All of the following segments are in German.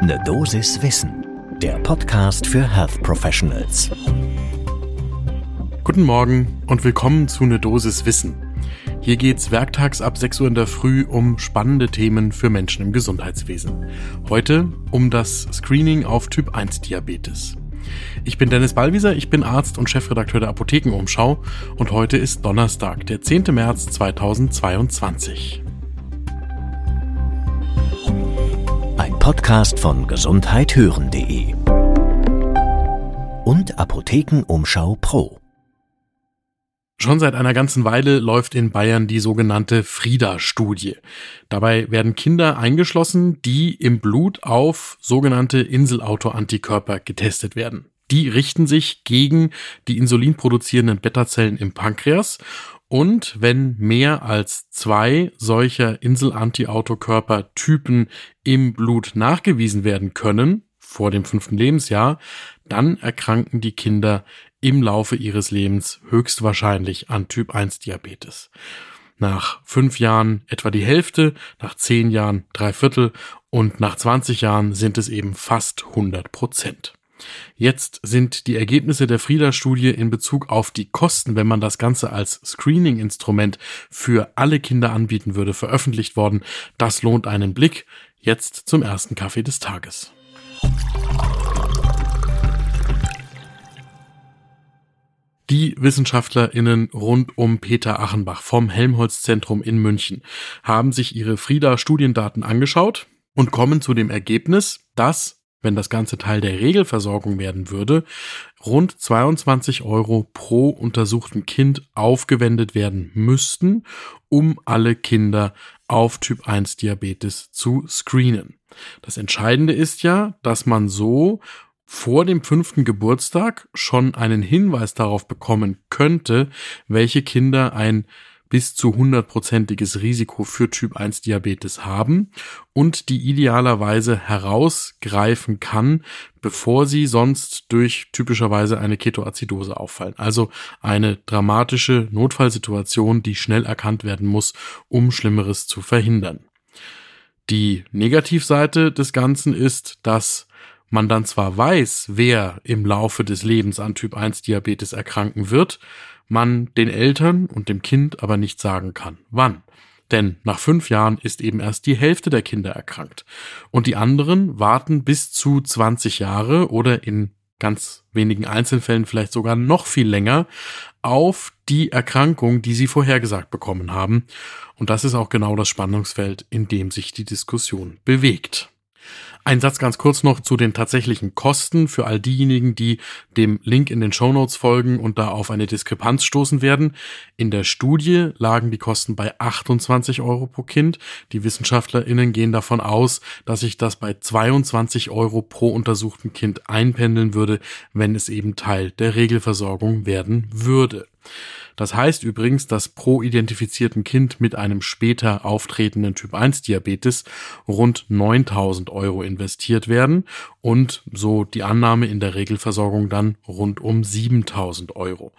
Ne Dosis Wissen, der Podcast für Health Professionals. Guten Morgen und willkommen zu Ne Dosis Wissen. Hier geht's werktags ab 6 Uhr in der Früh um spannende Themen für Menschen im Gesundheitswesen. Heute um das Screening auf Typ 1 Diabetes. Ich bin Dennis Ballwieser, ich bin Arzt und Chefredakteur der Apothekenumschau und heute ist Donnerstag, der 10. März 2022. Podcast von gesundheithören.de und Apothekenumschau Pro. Schon seit einer ganzen Weile läuft in Bayern die sogenannte Frida-Studie. Dabei werden Kinder eingeschlossen, die im Blut auf sogenannte Inselauto-Antikörper getestet werden. Die richten sich gegen die insulinproduzierenden Beta-Zellen im Pankreas und wenn mehr als zwei solcher Insel-Anti-Autokörper-Typen im Blut nachgewiesen werden können, vor dem fünften Lebensjahr, dann erkranken die Kinder im Laufe ihres Lebens höchstwahrscheinlich an Typ 1 Diabetes. Nach fünf Jahren etwa die Hälfte, nach zehn Jahren drei Viertel und nach 20 Jahren sind es eben fast 100 Prozent. Jetzt sind die Ergebnisse der Frieda-Studie in Bezug auf die Kosten, wenn man das Ganze als Screening-Instrument für alle Kinder anbieten würde, veröffentlicht worden. Das lohnt einen Blick. Jetzt zum ersten Kaffee des Tages. Die WissenschaftlerInnen rund um Peter Achenbach vom Helmholtz-Zentrum in München haben sich ihre Frieda-Studiendaten angeschaut und kommen zu dem Ergebnis, dass, wenn das Ganze Teil der Regelversorgung werden würde, rund 22 Euro pro untersuchten Kind aufgewendet werden müssten, um alle Kinder auf Typ 1 Diabetes zu screenen. Das Entscheidende ist ja, dass man so vor dem fünften Geburtstag schon einen Hinweis darauf bekommen könnte, welche Kinder ein bis zu hundertprozentiges Risiko für Typ 1 Diabetes haben und die idealerweise herausgreifen kann, bevor sie sonst durch typischerweise eine Ketoazidose auffallen. Also eine dramatische Notfallsituation, die schnell erkannt werden muss, um Schlimmeres zu verhindern. Die Negativseite des Ganzen ist, dass man dann zwar weiß, wer im Laufe des Lebens an Typ 1 Diabetes erkranken wird, man den Eltern und dem Kind aber nicht sagen kann, wann. Denn nach fünf Jahren ist eben erst die Hälfte der Kinder erkrankt. Und die anderen warten bis zu 20 Jahre oder in ganz wenigen Einzelfällen vielleicht sogar noch viel länger auf die Erkrankung, die sie vorhergesagt bekommen haben. Und das ist auch genau das Spannungsfeld, in dem sich die Diskussion bewegt. Ein Satz ganz kurz noch zu den tatsächlichen Kosten für all diejenigen, die dem Link in den Show Notes folgen und da auf eine Diskrepanz stoßen werden. In der Studie lagen die Kosten bei 28 Euro pro Kind. Die WissenschaftlerInnen gehen davon aus, dass sich das bei 22 Euro pro untersuchten Kind einpendeln würde, wenn es eben Teil der Regelversorgung werden würde. Das heißt übrigens, dass pro identifizierten Kind mit einem später auftretenden Typ 1 Diabetes rund 9000 Euro investiert werden und so die Annahme in der Regelversorgung dann rund um 7000 Euro.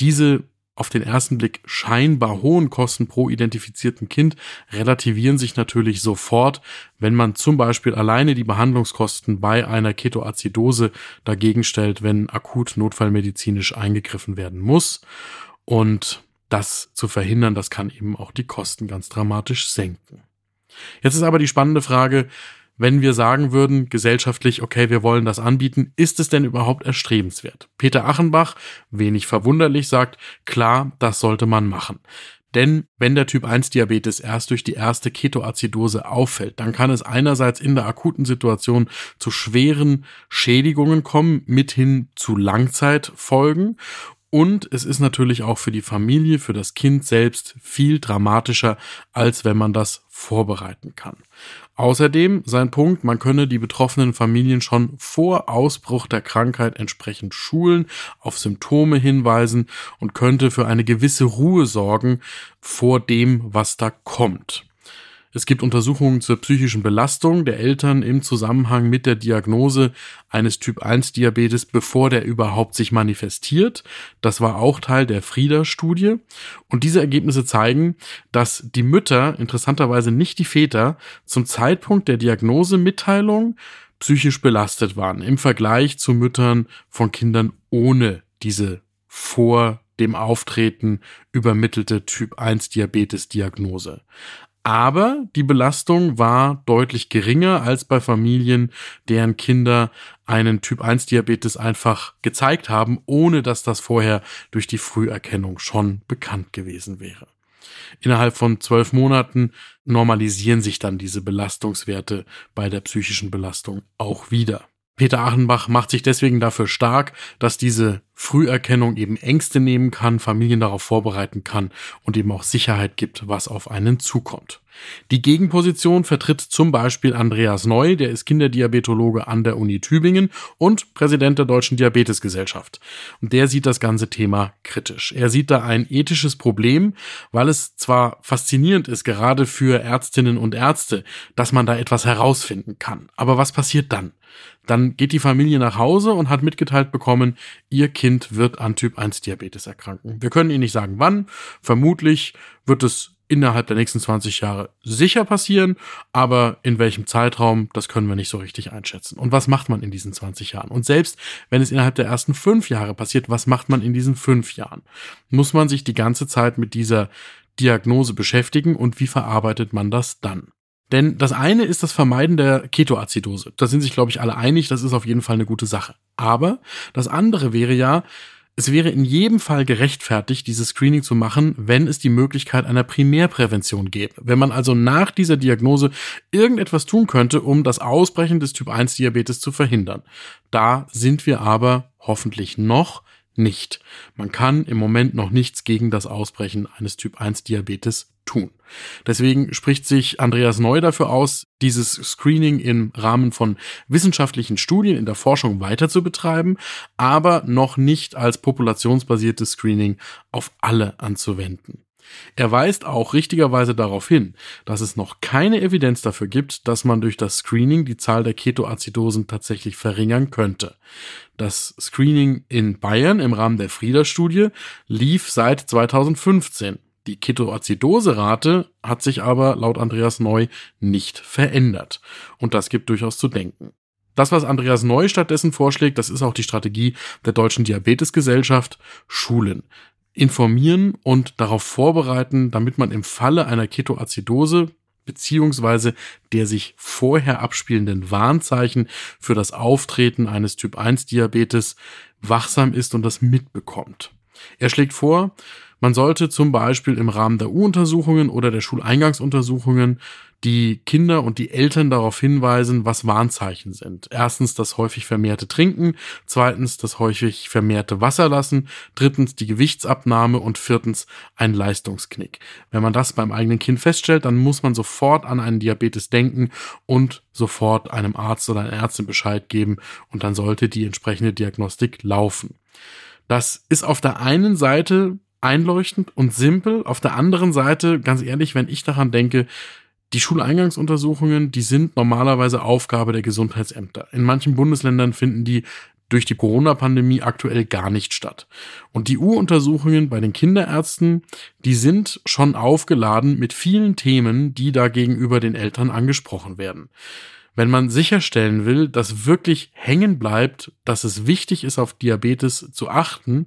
Diese auf den ersten Blick scheinbar hohen Kosten pro identifizierten Kind relativieren sich natürlich sofort, wenn man zum Beispiel alleine die Behandlungskosten bei einer Ketoazidose dagegen stellt, wenn akut notfallmedizinisch eingegriffen werden muss. Und das zu verhindern, das kann eben auch die Kosten ganz dramatisch senken. Jetzt ist aber die spannende Frage, wenn wir sagen würden, gesellschaftlich, okay, wir wollen das anbieten, ist es denn überhaupt erstrebenswert? Peter Achenbach, wenig verwunderlich, sagt, klar, das sollte man machen. Denn wenn der Typ 1 Diabetes erst durch die erste Ketoazidose auffällt, dann kann es einerseits in der akuten Situation zu schweren Schädigungen kommen, mithin zu Langzeitfolgen und es ist natürlich auch für die Familie, für das Kind selbst viel dramatischer, als wenn man das vorbereiten kann. Außerdem sein Punkt, man könne die betroffenen Familien schon vor Ausbruch der Krankheit entsprechend schulen, auf Symptome hinweisen und könnte für eine gewisse Ruhe sorgen vor dem, was da kommt. Es gibt Untersuchungen zur psychischen Belastung der Eltern im Zusammenhang mit der Diagnose eines Typ 1 Diabetes, bevor der überhaupt sich manifestiert. Das war auch Teil der Frieda-Studie. Und diese Ergebnisse zeigen, dass die Mütter, interessanterweise nicht die Väter, zum Zeitpunkt der Diagnosemitteilung psychisch belastet waren im Vergleich zu Müttern von Kindern ohne diese vor dem Auftreten übermittelte Typ 1 Diabetes Diagnose. Aber die Belastung war deutlich geringer als bei Familien, deren Kinder einen Typ 1 Diabetes einfach gezeigt haben, ohne dass das vorher durch die Früherkennung schon bekannt gewesen wäre. Innerhalb von zwölf Monaten normalisieren sich dann diese Belastungswerte bei der psychischen Belastung auch wieder. Peter Achenbach macht sich deswegen dafür stark, dass diese Früherkennung eben Ängste nehmen kann, Familien darauf vorbereiten kann und eben auch Sicherheit gibt, was auf einen zukommt. Die Gegenposition vertritt zum Beispiel Andreas Neu, der ist Kinderdiabetologe an der Uni Tübingen und Präsident der Deutschen Diabetesgesellschaft. Und der sieht das ganze Thema kritisch. Er sieht da ein ethisches Problem, weil es zwar faszinierend ist, gerade für Ärztinnen und Ärzte, dass man da etwas herausfinden kann. Aber was passiert dann? Dann geht die Familie nach Hause und hat mitgeteilt bekommen, ihr Kind wird an Typ 1 Diabetes erkranken. Wir können Ihnen nicht sagen, wann. Vermutlich wird es innerhalb der nächsten 20 Jahre sicher passieren, aber in welchem Zeitraum, das können wir nicht so richtig einschätzen. Und was macht man in diesen 20 Jahren? Und selbst wenn es innerhalb der ersten fünf Jahre passiert, was macht man in diesen fünf Jahren? Muss man sich die ganze Zeit mit dieser Diagnose beschäftigen und wie verarbeitet man das dann? Denn das eine ist das Vermeiden der Ketoazidose. Da sind sich, glaube ich, alle einig, das ist auf jeden Fall eine gute Sache. Aber das andere wäre ja, es wäre in jedem Fall gerechtfertigt, dieses Screening zu machen, wenn es die Möglichkeit einer Primärprävention gäbe. Wenn man also nach dieser Diagnose irgendetwas tun könnte, um das Ausbrechen des Typ 1 Diabetes zu verhindern. Da sind wir aber hoffentlich noch nicht. Man kann im Moment noch nichts gegen das Ausbrechen eines Typ 1 Diabetes tun. Deswegen spricht sich Andreas Neu dafür aus, dieses Screening im Rahmen von wissenschaftlichen Studien in der Forschung weiter zu betreiben, aber noch nicht als populationsbasiertes Screening auf alle anzuwenden. Er weist auch richtigerweise darauf hin, dass es noch keine Evidenz dafür gibt, dass man durch das Screening die Zahl der Ketoazidosen tatsächlich verringern könnte. Das Screening in Bayern im Rahmen der Frieda-Studie lief seit 2015. Die Ketoazidoserate hat sich aber laut Andreas Neu nicht verändert. Und das gibt durchaus zu denken. Das, was Andreas Neu stattdessen vorschlägt, das ist auch die Strategie der Deutschen Diabetesgesellschaft, Schulen informieren und darauf vorbereiten, damit man im Falle einer Ketoazidose beziehungsweise der sich vorher abspielenden Warnzeichen für das Auftreten eines Typ 1 Diabetes wachsam ist und das mitbekommt. Er schlägt vor, man sollte zum Beispiel im Rahmen der U-Untersuchungen oder der Schuleingangsuntersuchungen die Kinder und die Eltern darauf hinweisen, was Warnzeichen sind. Erstens das häufig vermehrte Trinken, zweitens das häufig vermehrte Wasserlassen, drittens die Gewichtsabnahme und viertens ein Leistungsknick. Wenn man das beim eigenen Kind feststellt, dann muss man sofort an einen Diabetes denken und sofort einem Arzt oder einer Ärztin Bescheid geben und dann sollte die entsprechende Diagnostik laufen. Das ist auf der einen Seite einleuchtend und simpel. Auf der anderen Seite, ganz ehrlich, wenn ich daran denke, die Schuleingangsuntersuchungen, die sind normalerweise Aufgabe der Gesundheitsämter. In manchen Bundesländern finden die durch die Corona-Pandemie aktuell gar nicht statt. Und die U-Untersuchungen bei den Kinderärzten, die sind schon aufgeladen mit vielen Themen, die da gegenüber den Eltern angesprochen werden. Wenn man sicherstellen will, dass wirklich hängen bleibt, dass es wichtig ist, auf Diabetes zu achten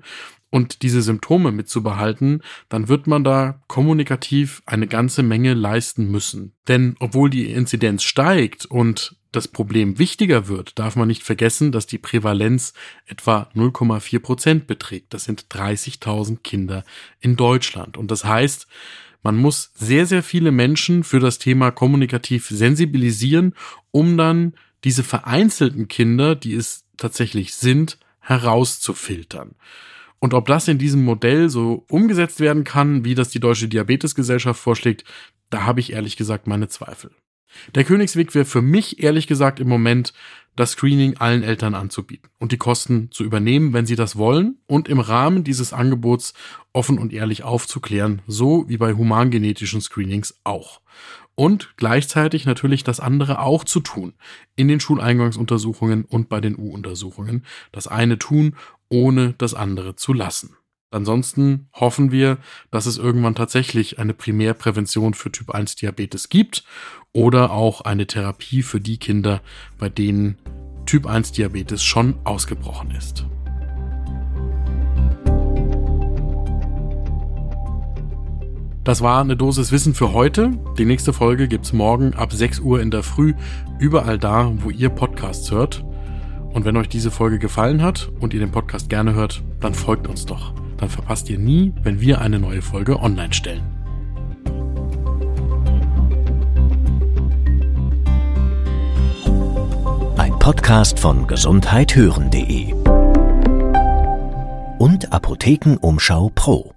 und diese Symptome mitzubehalten, dann wird man da kommunikativ eine ganze Menge leisten müssen. Denn obwohl die Inzidenz steigt und das Problem wichtiger wird, darf man nicht vergessen, dass die Prävalenz etwa 0,4 Prozent beträgt. Das sind 30.000 Kinder in Deutschland. Und das heißt, man muss sehr, sehr viele Menschen für das Thema kommunikativ sensibilisieren, um dann diese vereinzelten Kinder, die es tatsächlich sind, herauszufiltern. Und ob das in diesem Modell so umgesetzt werden kann, wie das die Deutsche Diabetesgesellschaft vorschlägt, da habe ich ehrlich gesagt meine Zweifel. Der Königsweg wäre für mich ehrlich gesagt im Moment, das Screening allen Eltern anzubieten und die Kosten zu übernehmen, wenn sie das wollen und im Rahmen dieses Angebots offen und ehrlich aufzuklären, so wie bei humangenetischen Screenings auch. Und gleichzeitig natürlich das andere auch zu tun, in den Schuleingangsuntersuchungen und bei den U-Untersuchungen. Das eine tun ohne das andere zu lassen. Ansonsten hoffen wir, dass es irgendwann tatsächlich eine Primärprävention für Typ 1 Diabetes gibt oder auch eine Therapie für die Kinder, bei denen Typ 1 Diabetes schon ausgebrochen ist. Das war eine Dosis Wissen für heute. Die nächste Folge gibt's morgen ab 6 Uhr in der Früh, überall da, wo ihr Podcasts hört. Und wenn euch diese Folge gefallen hat und ihr den Podcast gerne hört, dann folgt uns doch. Dann verpasst ihr nie, wenn wir eine neue Folge online stellen. Ein Podcast von gesundheithören.de und Apothekenumschau Pro.